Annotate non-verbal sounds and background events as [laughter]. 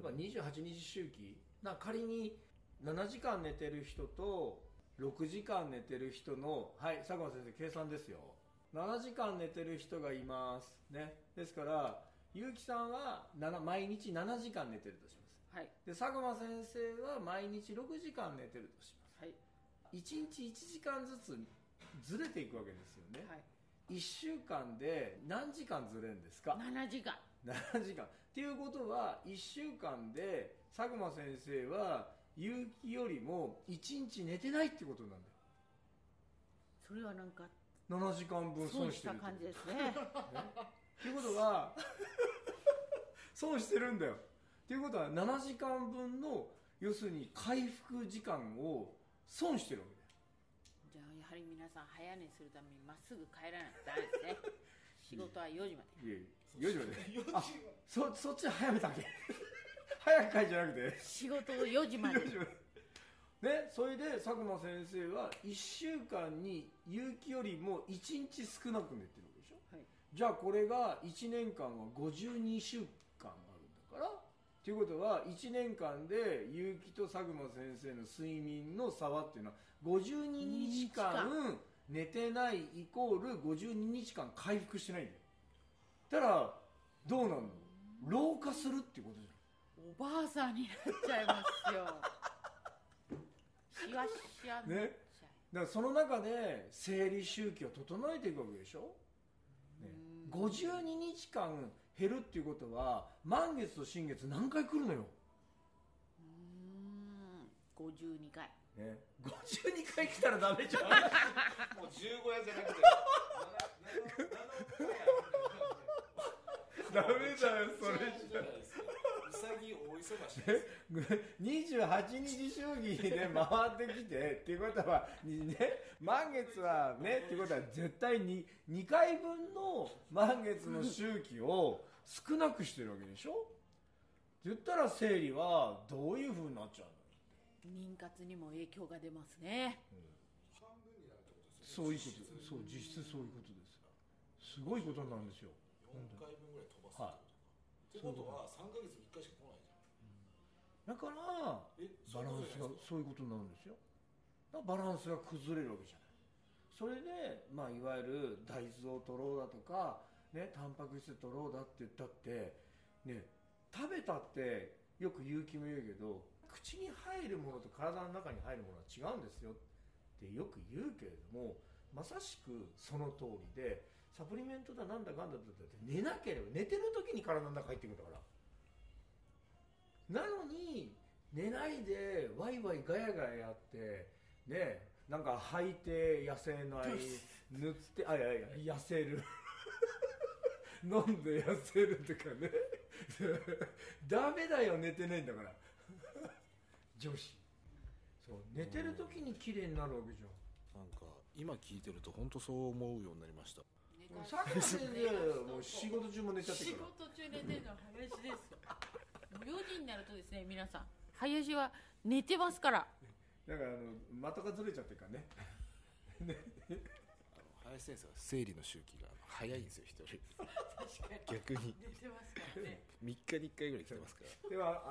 ば28日周期。な仮に7時間寝てる人と6時間寝てる人のはい佐久間先生計算ですよ。7時間寝てる人がいます。ね。ですから結城さんは7毎日7時間寝てるとします。はい。で佐久間先生は毎日6時間寝てるとします。はい。1日1時間ずつずれていくわけですよね、はい。1週間で何時間ずれるんですか？7時間7時間。っていうことは1週間で佐久間先生は結城よりも1日寝てないってことなんだよ。それはなんか7時間分損し損してるってた感じですね。っていうことは損してるんだよ。っていうことは7時間分の要するに回復時間を損してるわけだよ。じゃあやはり皆さん早寝するためにまっすぐ帰らないとダメですね [laughs] 仕事は4時まで。いやいや4時まで。あそそっち早めたっけ？[laughs] 早く帰じゃなくて。仕事を4時まで。4時まで。ねそれで佐久間先生は1週間に結城よりも1日少なく寝てるわけでしょ？はい。じゃあこれが1年間は52週間あるんだからということは1年間で結城と佐久間先生の睡眠の差はっていうのは52日間寝てないイコール52日間回復してないんだよ。だからどうなんの？老化するっていうことじゃん。おばあさんになっちゃいますよ。しわしわになっちゃい、だからその中で生理周期を整えていくわけでしょ、ね、52日間減るっていうことは満月と新月何回来るのよ、うーん52回ね、52回来たらダメじゃん。もう15夜じゃなくて。[laughs] ダメだよそれじゃ。ないですか潔大忙しです。28日周期で回ってきてっていうことは、にね、満月はねっていうことは絶対に2回分の満月の周期を少なくしてるわけでしょ？言ったら生理はどういうふうに。なっちゃうの妊活にも影響が出ますね。半分になるってことですそういうことです。そう実質そういうことですすごいことなんですよ。4回分ぐらい飛ばすってことか、はい。ってことは3ヶ月に1回しか来ないじだからゃんえバランスがそういうことになるんですよ。だからバランスが崩れるわけじゃない。それで、まあ、いわゆる大豆を取ろうだとか、ね、タンパク質取ろうだって言ったって、ね、食べたってよく結城も言うけど口に入るものと体の中に入るものは違うんですよってよく言うけれどもまさしくその通りでサプリメントだなんだかんだって寝なければ寝てる時に体の中入ってくるんだから。なのに寝ないでワイワイガヤガヤやってねなんか履いて痩せない塗ってあいやいや痩せる。[laughs] 飲んで痩せるとかね。[laughs] ダメだよ寝てないんだから。女子そう寝てる時に綺麗になるわけじゃん。なんか今聞いてると本当そう思うようになりました。さっき先生はもう仕事中も寝ちゃって仕るから。事中寝てるのは林ですよ。4時になるとですね皆さん林は寝てますから。だからあの的がずれちゃってるからね。[laughs] あの林先生は生理の周期が早いんですよ一人。逆に。寝てますからね。3日に1回ぐらい来てますから。ではあ